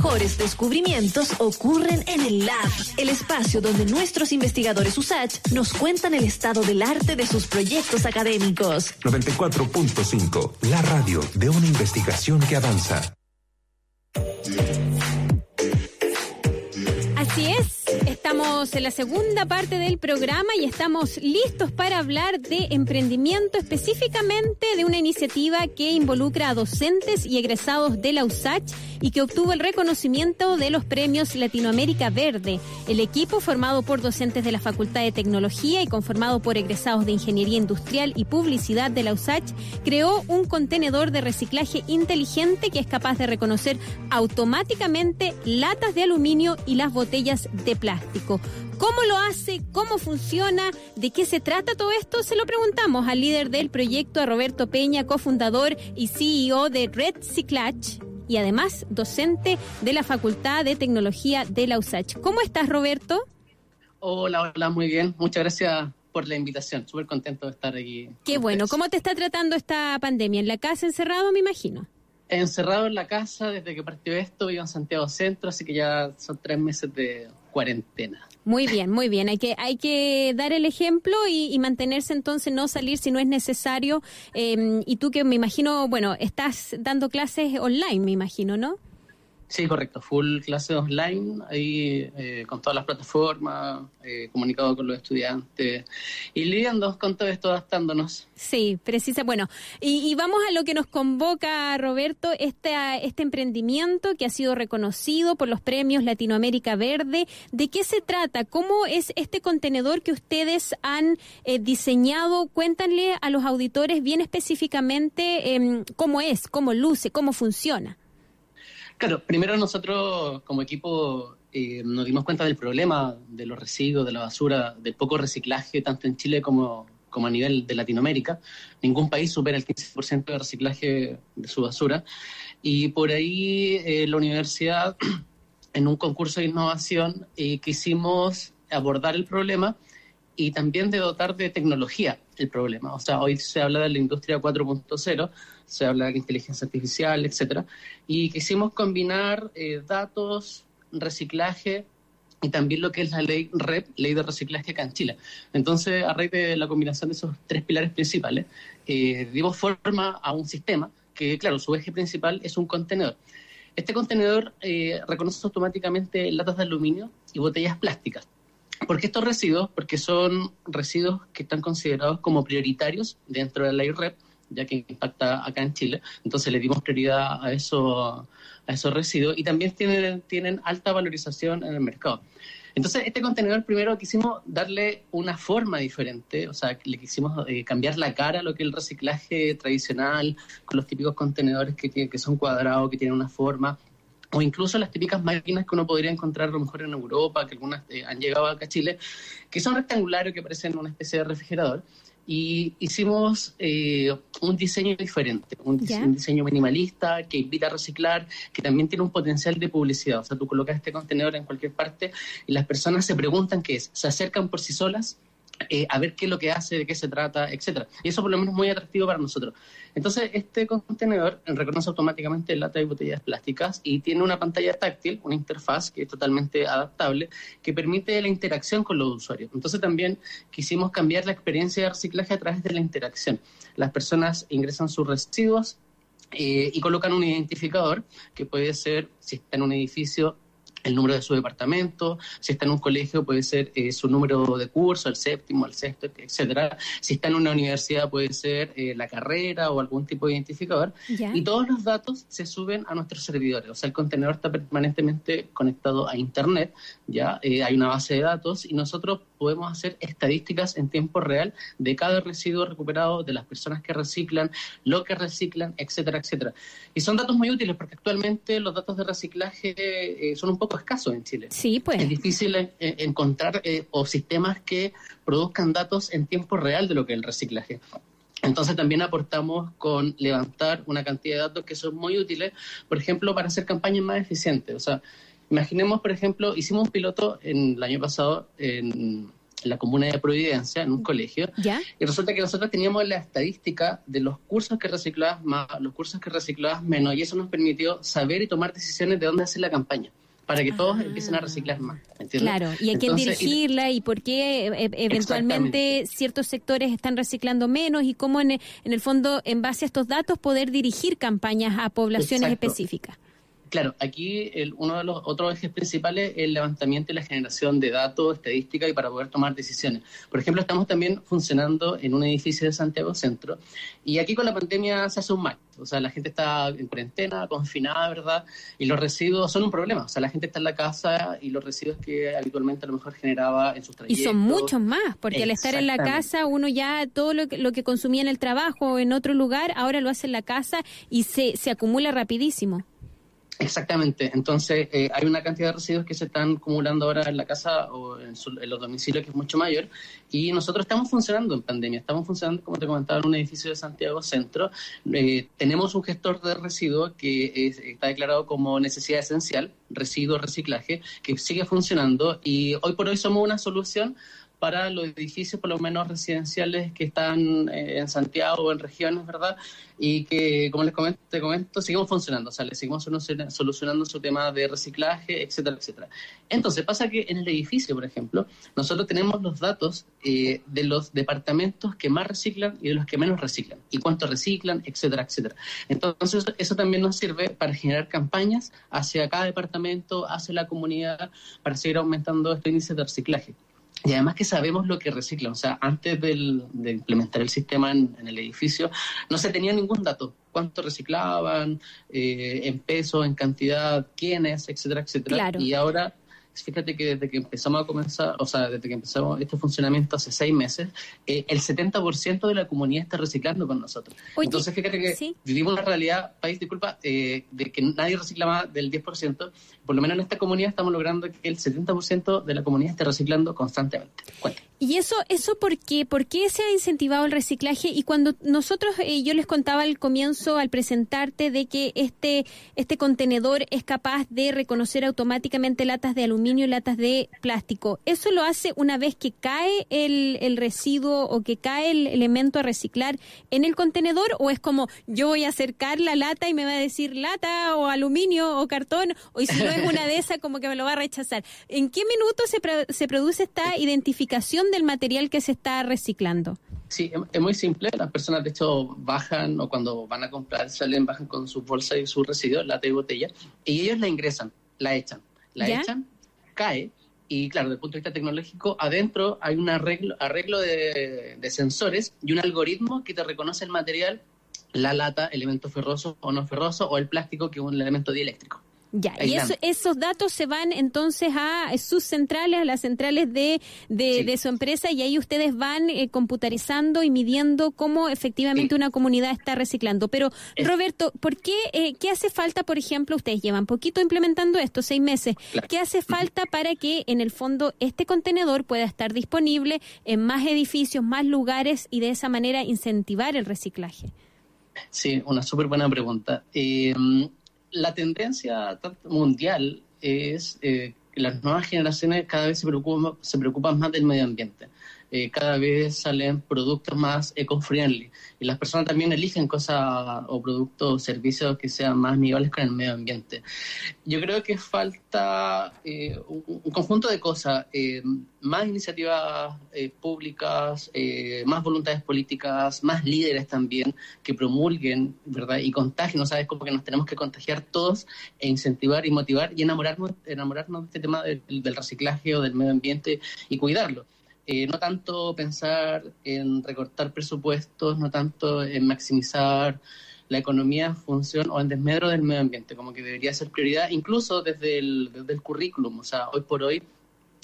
Mejores descubrimientos ocurren en el Lab, el espacio donde nuestros investigadores USACH nos cuentan el estado del arte de sus proyectos académicos. 94.5, la radio de una investigación que avanza. Así es, estamos en la segunda parte del programa y estamos listos para hablar de emprendimiento, específicamente de una iniciativa que involucra a docentes y egresados de la USACH y que obtuvo el reconocimiento de los premios Latinoamérica Verde. El equipo, formado por docentes de la Facultad de Tecnología y conformado por egresados de Ingeniería Industrial y Publicidad de la USACH, creó un contenedor de reciclaje inteligente que es capaz de reconocer automáticamente latas de aluminio y las botellas de plástico. ¿Cómo lo hace? ¿Cómo funciona? ¿De qué se trata todo esto? Se lo preguntamos al líder del proyecto, a Roberto Peña, cofundador y CEO de Red Cyclage y además docente de la Facultad de Tecnología de la USACH. ¿Cómo estás, Roberto? Hola, hola, muy bien. Muchas gracias por la invitación. Súper contento de estar aquí. Qué bueno. ustedes. ¿Cómo te está tratando esta pandemia? ¿En la casa encerrado, me imagino? Encerrado en la casa desde que partió esto, vivo en Santiago Centro, así que ya son tres meses de cuarentena. Muy bien, muy bien. Hay que, hay que dar el ejemplo y, mantenerse entonces, no salir si no es necesario. Eh, y tú que me imagino, bueno, estás dando clases online, me imagino, ¿no? Sí, correcto. Full clase online, ahí eh, con todas las plataformas, eh, comunicado con los estudiantes y lidiando con todo esto, adaptándonos. Sí, precisa. Bueno, y, y vamos a lo que nos convoca, Roberto, este, este emprendimiento que ha sido reconocido por los premios Latinoamérica Verde. ¿De qué se trata? ¿Cómo es este contenedor que ustedes han eh, diseñado? Cuéntanle a los auditores bien específicamente em, cómo es, cómo luce, cómo funciona. Claro, primero nosotros como equipo eh, nos dimos cuenta del problema de los residuos, de la basura, del poco reciclaje, tanto en Chile como, como a nivel de Latinoamérica. Ningún país supera el 15% de reciclaje de su basura. Y por ahí eh, la universidad, en un concurso de innovación, eh, quisimos abordar el problema y también dotar de tecnología el problema. O sea, hoy se habla de la industria 4.0, se habla de inteligencia artificial, etcétera, y quisimos combinar eh, datos, reciclaje y también lo que es la ley REP, ley de reciclaje acá en Chile. Entonces, a raíz de la combinación de esos tres pilares principales, eh, dimos forma a un sistema que, claro, su eje principal es un contenedor. Este contenedor eh, reconoce automáticamente latas de aluminio y botellas plásticas. ¿Por qué estos residuos? Porque son residuos que están considerados como prioritarios dentro de la ley REP, ya que impacta acá en Chile. Entonces le dimos prioridad a, eso, a esos residuos y también tienen, tienen alta valorización en el mercado. Entonces, este contenedor primero quisimos darle una forma diferente, o sea, le quisimos eh, cambiar la cara a lo que es el reciclaje tradicional, con los típicos contenedores que, que son cuadrados, que tienen una forma, o incluso las típicas máquinas que uno podría encontrar a lo mejor en Europa, que algunas eh, han llegado acá a Chile, que son rectangulares, que parecen una especie de refrigerador. Y hicimos eh, un diseño diferente, un, dise- un diseño minimalista que invita a reciclar, que también tiene un potencial de publicidad. O sea, tú colocas este contenedor en cualquier parte y las personas se preguntan qué es, se acercan por sí solas eh, a ver qué es lo que hace, de qué se trata, etcétera. Y eso por lo menos es muy atractivo para nosotros. Entonces, este contenedor reconoce automáticamente lata y botellas plásticas y tiene una pantalla táctil, una interfaz que es totalmente adaptable, que permite la interacción con los usuarios. Entonces, también quisimos cambiar la experiencia de reciclaje a través de la interacción. Las personas ingresan sus residuos eh, y colocan un identificador que puede ser, si está en un edificio, el número de su departamento, si está en un colegio puede ser eh, su número de curso, el séptimo, el sexto, etcétera. Si está en una universidad puede ser eh, la carrera o algún tipo de identificador. Ya. Y todos los datos se suben a nuestros servidores. O sea, el contenedor está permanentemente conectado a Internet, ya Eh, hay una base de datos y nosotros podemos hacer estadísticas en tiempo real de cada residuo recuperado, de las personas que reciclan, lo que reciclan, etcétera, etcétera. Y son datos muy útiles porque actualmente los datos de reciclaje eh, son un poco escasos en Chile. Sí, pues. Es difícil eh, eh, encontrar eh, o sistemas que produzcan datos en tiempo real de lo que es el reciclaje. Entonces también aportamos con levantar una cantidad de datos que son muy útiles, por ejemplo, para hacer campañas más eficientes. O sea, imaginemos, por ejemplo, hicimos un piloto en, el año pasado en la comuna de Providencia, en un colegio, ¿Ya? y resulta que nosotros teníamos la estadística de los cursos que reciclabas más, los cursos que reciclabas menos, y eso nos permitió saber y tomar decisiones de dónde hacer la campaña, para que todos Ah. empiecen a reciclar más. ¿entiendes? Claro, y a quién dirigirla y por qué eh, eventualmente ciertos sectores están reciclando menos y cómo en, en el fondo, en base a estos datos, poder dirigir campañas a poblaciones Exacto. específicas. Claro, aquí el- uno de los otros ejes principales es el levantamiento y la generación de datos, estadística y para poder tomar decisiones. Por ejemplo, estamos también funcionando en un edificio de Santiago Centro y aquí con la pandemia se hace un mal. O sea, la gente está en cuarentena, confinada, ¿verdad? Y los residuos son un problema. O sea, la gente está en la casa y los residuos que habitualmente a lo mejor generaba en sus Y trayectos. son muchos más, porque al estar en la casa, uno ya todo lo que, lo que consumía en el trabajo o en otro lugar, ahora lo hace en la casa y se, se acumula rapidísimo. Exactamente. Entonces, eh, hay una cantidad de residuos que se están acumulando ahora en la casa o en, su- en los domicilios que es mucho mayor. Y nosotros estamos funcionando en pandemia. Estamos funcionando, como te comentaba, en un edificio de Santiago Centro. Eh, tenemos un gestor de residuos que es- está declarado como necesidad esencial, residuo, reciclaje, que sigue funcionando. Y hoy por hoy somos una solución para los edificios, por lo menos residenciales que están eh, en Santiago o en regiones, ¿verdad? Y que, como les comento, te comento, seguimos funcionando, o sea, le seguimos soluciona- solucionando su tema de reciclaje, etcétera, etcétera. Entonces, pasa que en el edificio, por ejemplo, nosotros tenemos los datos eh, de los departamentos que más reciclan y de los que menos reciclan, y cuánto reciclan, etcétera, etcétera. Entonces, eso también nos sirve para generar campañas hacia cada departamento, hacia la comunidad, para seguir aumentando estos índices de reciclaje. Y además que sabemos lo que reciclan. O sea, antes del- de implementar el sistema en, en el edificio, no se tenía ningún dato. Cuánto reciclaban, eh, en peso, en cantidad, quiénes, etcétera, etcétera. Claro. Y ahora, fíjate que desde que empezamos a comenzar, o sea, desde que empezamos este funcionamiento hace seis meses, eh, el 70% de la comunidad está reciclando con nosotros. Oye, Entonces, fíjate que sí. vivimos una realidad, país, disculpa, eh, de que nadie recicla más del 10%. Por lo menos en esta comunidad estamos logrando que el 70% de la comunidad esté reciclando constantemente. Cuenta. ¿Y eso, eso por qué? ¿Por qué se ha incentivado el reciclaje? Y cuando nosotros, eh, yo les contaba al comienzo, al presentarte, de que este, este contenedor es capaz de reconocer automáticamente latas de aluminio y latas de plástico. ¿Eso lo hace una vez que cae el, el residuo o que cae el elemento a reciclar en el contenedor? ¿O es como yo voy a acercar la lata y me va a decir lata o aluminio o cartón? O y si no es una de esas, como que me lo va a rechazar. ¿En qué minuto se, pro- se produce esta identificación del material que se está reciclando? Sí, es- es muy simple. Las personas, de hecho, bajan o cuando van a comprar, salen, bajan con sus bolsas y sus residuos, lata y botella, y ellos la ingresan, la echan. La ¿Ya? echan, cae, y claro, desde el punto de vista tecnológico, adentro hay un arreglo, arreglo de, de sensores y un algoritmo que te reconoce el material, la lata, elemento ferroso o no ferroso, o el plástico, que es un elemento dieléctrico. Ya, y eso- esos datos se van entonces a sus centrales, a las centrales de, de, Sí. de su empresa, y ahí ustedes van eh, computarizando y midiendo cómo efectivamente una comunidad está reciclando. Pero, Es- Roberto, ¿por qué, eh, qué hace falta, por ejemplo, ustedes llevan poquito implementando esto, seis meses, Claro. qué hace falta para que en el fondo este contenedor pueda estar disponible en más edificios, más lugares y de esa manera incentivar el reciclaje? Sí, una súper buena pregunta. Eh, la tendencia mundial es eh, que las nuevas generaciones cada vez se preocupan, se preocupan más del medio ambiente. Eh, cada vez salen productos más eco-friendly y las personas también eligen cosas o productos o servicios que sean más amigables con el medio ambiente. Yo creo que falta eh, un, un conjunto de cosas, eh, más iniciativas eh, públicas, eh, más voluntades políticas, más líderes también que promulguen, ¿verdad? Y contagien, ¿no sabes? Como que nos tenemos que contagiar todos e incentivar y motivar y enamorarnos, enamorarnos de este tema del, del reciclaje o del medio ambiente y cuidarlo. Eh, no tanto pensar en recortar presupuestos, no tanto en maximizar la economía en función o en desmedro del medio ambiente, como que debería ser prioridad, incluso desde el, desde el currículum. O sea, hoy por hoy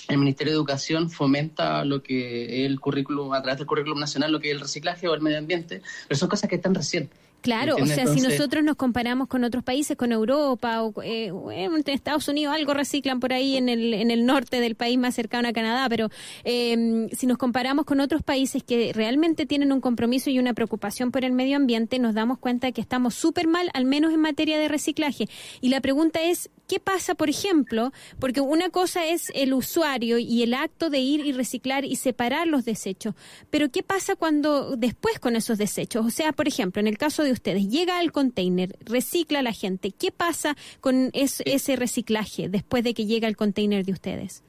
el Ministerio de Educación fomenta lo que el currículum, a través del currículum nacional, lo que es el reciclaje o el medio ambiente, pero son cosas que están recién. Claro, o sea, si nosotros nos comparamos con otros países, con Europa o eh, en Estados Unidos, algo reciclan por ahí en el, en el norte del país más cercano a Canadá, pero eh, si nos comparamos con otros países que realmente tienen un compromiso y una preocupación por el medio ambiente, nos damos cuenta de que estamos súper mal, al menos en materia de reciclaje. Y la pregunta es, ¿qué pasa, por ejemplo? Porque una cosa es el usuario y el acto de ir y reciclar y separar los desechos, pero ¿qué pasa cuando después con esos desechos? O sea, por ejemplo, en el caso de ustedes, llega al container, recicla la gente, ¿qué pasa con es- ese reciclaje después de que llega al container de ustedes?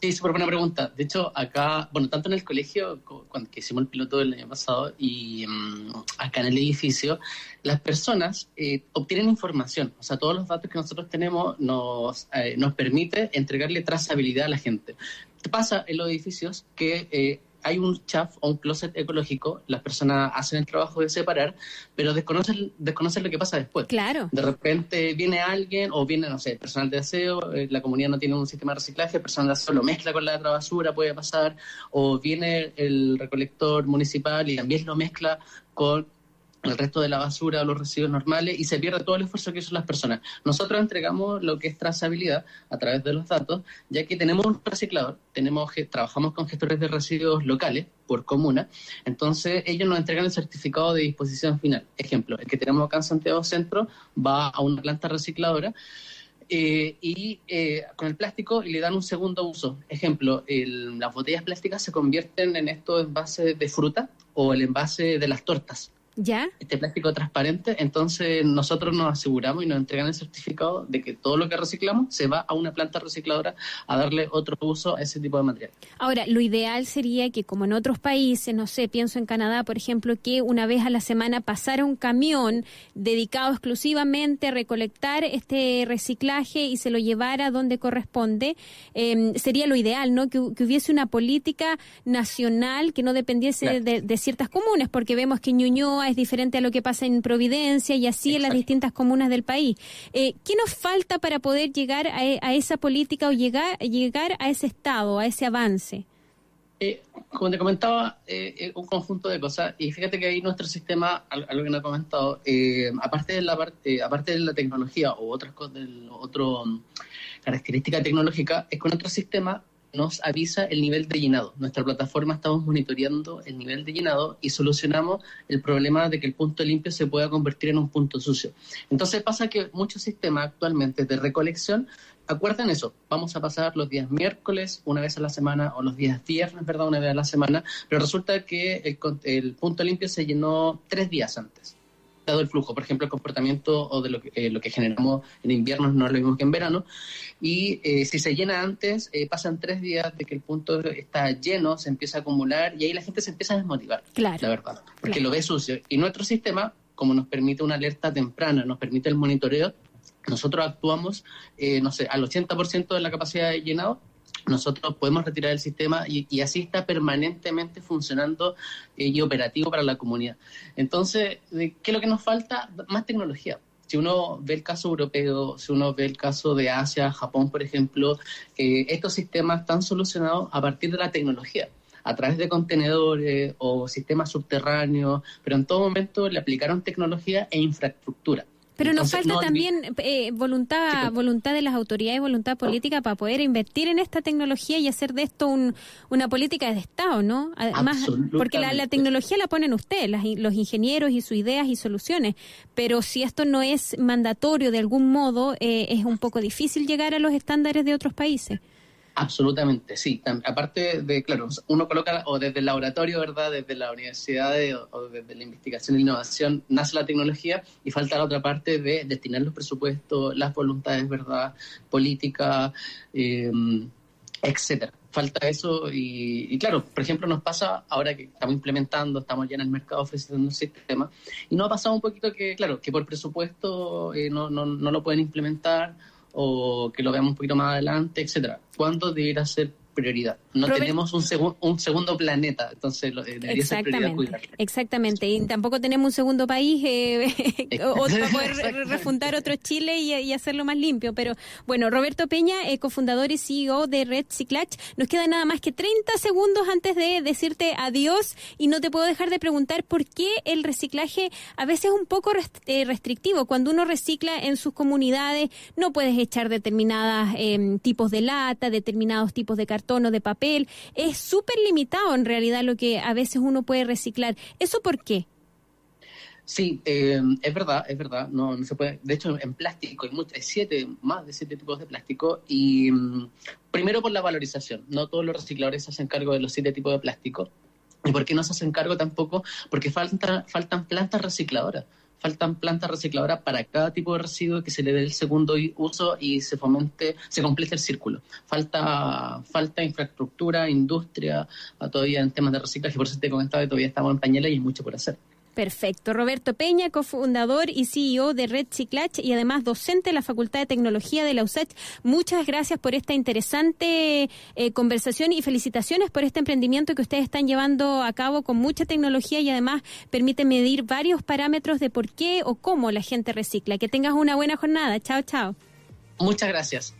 Sí, súper buena pregunta. De hecho, acá, bueno, tanto en el colegio, co- cuando que hicimos el piloto del año pasado, y mm, acá en el edificio, las personas eh, obtienen información. O sea, todos los datos que nosotros tenemos nos, eh, nos permite entregarle trazabilidad a la gente. ¿Qué pasa en los edificios? Que eh, hay un chaf o un closet ecológico, las personas hacen el trabajo de separar, pero desconocen, desconocen lo que pasa después. Claro. De repente viene alguien o viene, no sé, personal de aseo, eh, la comunidad no tiene un sistema de reciclaje, el personal de aseo lo mezcla con la otra basura, puede pasar, o viene el recolector municipal y también lo mezcla con el resto de la basura o los residuos normales y se pierde todo el esfuerzo que hizo las personas. Nosotros entregamos lo que es trazabilidad a través de los datos, ya que tenemos un reciclador, tenemos trabajamos con gestores de residuos locales por comuna, entonces ellos nos entregan el certificado de disposición final. Ejemplo, el que tenemos acá en Santiago Centro va a una planta recicladora eh, y eh, con el plástico y le dan un segundo uso. Ejemplo, el- las botellas plásticas se convierten en estos envases de fruta o el envase de las tortas ¿Ya? este plástico transparente, entonces nosotros nos aseguramos y nos entregan el certificado de que todo lo que reciclamos se va a una planta recicladora a darle otro uso a ese tipo de material. Ahora, lo ideal sería que, como en otros países, no sé, pienso en Canadá, por ejemplo, que una vez a la semana pasara un camión dedicado exclusivamente a recolectar este reciclaje y se lo llevara donde corresponde. Eh, sería lo ideal, ¿no? Que, hu- que hubiese una política nacional que no dependiese Claro. de, de ciertas comunes, porque vemos que Ñuñoa es diferente a lo que pasa en Providencia y así en las distintas comunas del país. Eh, ¿Qué nos falta para poder llegar a, a esa política o llegar, llegar a ese estado, a ese avance? Eh, como te comentaba, eh, eh, un conjunto de cosas. Y fíjate que ahí nuestro sistema, al- algo que no he comentado, eh, aparte, de la parte, aparte de la tecnología o otras cosas, otro mm, característica tecnológica, es que nuestro sistema nos avisa el nivel de llenado. Nuestra plataforma estamos monitoreando el nivel de llenado y solucionamos el problema de que el punto limpio se pueda convertir en un punto sucio. Entonces pasa que muchos sistemas actualmente de recolección acuerdan eso, vamos a pasar los días miércoles una vez a la semana o los días viernes, ¿verdad? Una vez a la semana, pero resulta que el, el punto limpio se llenó tres días antes, dado el flujo. Por ejemplo, el comportamiento o de lo que, eh, lo que generamos en invierno no es lo mismo que en verano. Y eh, si se llena antes, eh, pasan tres días de que el punto está lleno, se empieza a acumular y ahí la gente se empieza a desmotivar Claro. la verdad, porque Claro. lo ve sucio. Y nuestro sistema, como nos permite una alerta temprana, nos permite el monitoreo, nosotros actuamos, eh, no sé, al 80% de la capacidad de llenado, nosotros podemos retirar el sistema y, así está permanentemente funcionando eh, y operativo para la comunidad. Entonces, eh, ¿qué es lo que nos falta? Más tecnología. Si uno ve el caso europeo, si uno ve el caso de Asia, Japón, por ejemplo, eh, estos sistemas están solucionados a partir de la tecnología a través de contenedores o sistemas subterráneos, pero en todo momento le aplicaron tecnología e infraestructura. Pero nos falta no también eh, voluntad, Sí, pues. voluntad de las autoridades, voluntad política para poder invertir en esta tecnología y hacer de esto un, una política de Estado, ¿no? Además, porque la, tecnología la ponen ustedes, las- los ingenieros y sus ideas y soluciones. Pero si esto no es mandatorio de algún modo, eh, es un poco difícil llegar a los estándares de otros países. Absolutamente, sí. Aparte de, claro, uno coloca, o desde el laboratorio, ¿verdad? Desde la universidad o, o desde la investigación e innovación nace la tecnología y falta la otra parte de destinar los presupuestos, las voluntades, ¿verdad? Política, eh, etcétera. Falta eso y, y claro, por ejemplo, nos pasa ahora que estamos implementando, estamos ya en el mercado ofreciendo un sistema y nos ha pasado un poquito que, claro, que por presupuesto eh, no, no, no lo pueden implementar o que lo veamos un poquito más adelante, etcétera. ¿Cuándo debería ser prioridad? No Robert- tenemos un, segun- un segundo planeta, entonces lo- eh, debería ser prioridad Exactamente, cuidarlo. exactamente. Y tampoco tenemos un segundo país eh, o- para poder refundar otro Chile y, y hacerlo más limpio. Pero bueno, Roberto Peña, eh, cofundador y CEO de Red Cyclage, nos queda nada más que 30 segundos antes de decirte adiós y no te puedo dejar de preguntar por qué el reciclaje a veces es un poco rest- eh, restrictivo. Cuando uno recicla en sus comunidades no puedes echar determinados tipos de lata, determinados tipos de cartón o de papel. Es súper limitado en realidad lo que a veces uno puede reciclar. ¿Eso por qué? Sí, eh, es verdad, es verdad. No, no se puede. De hecho, en plástico hay, mucho- hay siete, más de siete tipos de plástico. Y mm, primero por la valorización. No todos los recicladores se hacen cargo de los siete tipos de plástico. ¿Y por qué no se hacen cargo tampoco? Porque falta, faltan plantas recicladoras. Faltan plantas recicladoras para cada tipo de residuo que se le dé el segundo uso y se fomente, se complete el círculo. Falta, falta infraestructura, industria, todavía en temas de reciclaje, por eso te comentaba que todavía estamos en pañales y hay mucho por hacer. Perfecto. Roberto Peña, cofundador y CEO de Red Ciclach y además docente de la Facultad de Tecnología de la USACH. Muchas gracias por esta interesante eh, conversación y felicitaciones por este emprendimiento que ustedes están llevando a cabo con mucha tecnología y además permite medir varios parámetros de por qué o cómo la gente recicla. Que tengas una buena jornada. Chao, chao. Muchas gracias.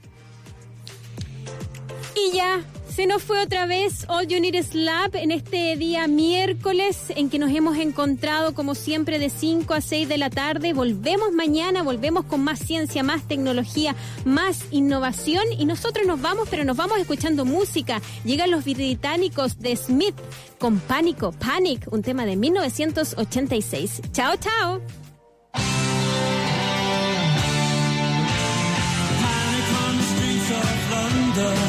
Y ya, se nos fue otra vez All You Need is Lab en este día miércoles en que nos hemos encontrado como siempre de 5 a 6 de la tarde. Volvemos mañana, volvemos con más ciencia, más tecnología, más innovación y nosotros nos vamos, pero nos vamos escuchando música. Llegan los británicos de Smith con Pánico, Panic, un tema de 1986. Chao, chao. Panic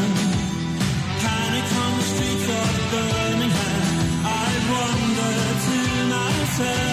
return.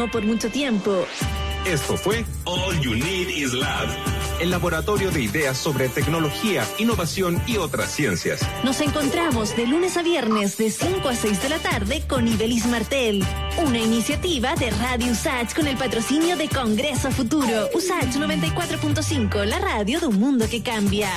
No por mucho tiempo. Esto fue All You Need Is Lab, el laboratorio de ideas sobre tecnología, innovación y otras ciencias. Nos encontramos de lunes a viernes de 5 a 6 de la tarde con Ibelis Martel. Una iniciativa de Radio USACH con el patrocinio de Congreso Futuro. USACH 94.5, la radio de un mundo que cambia.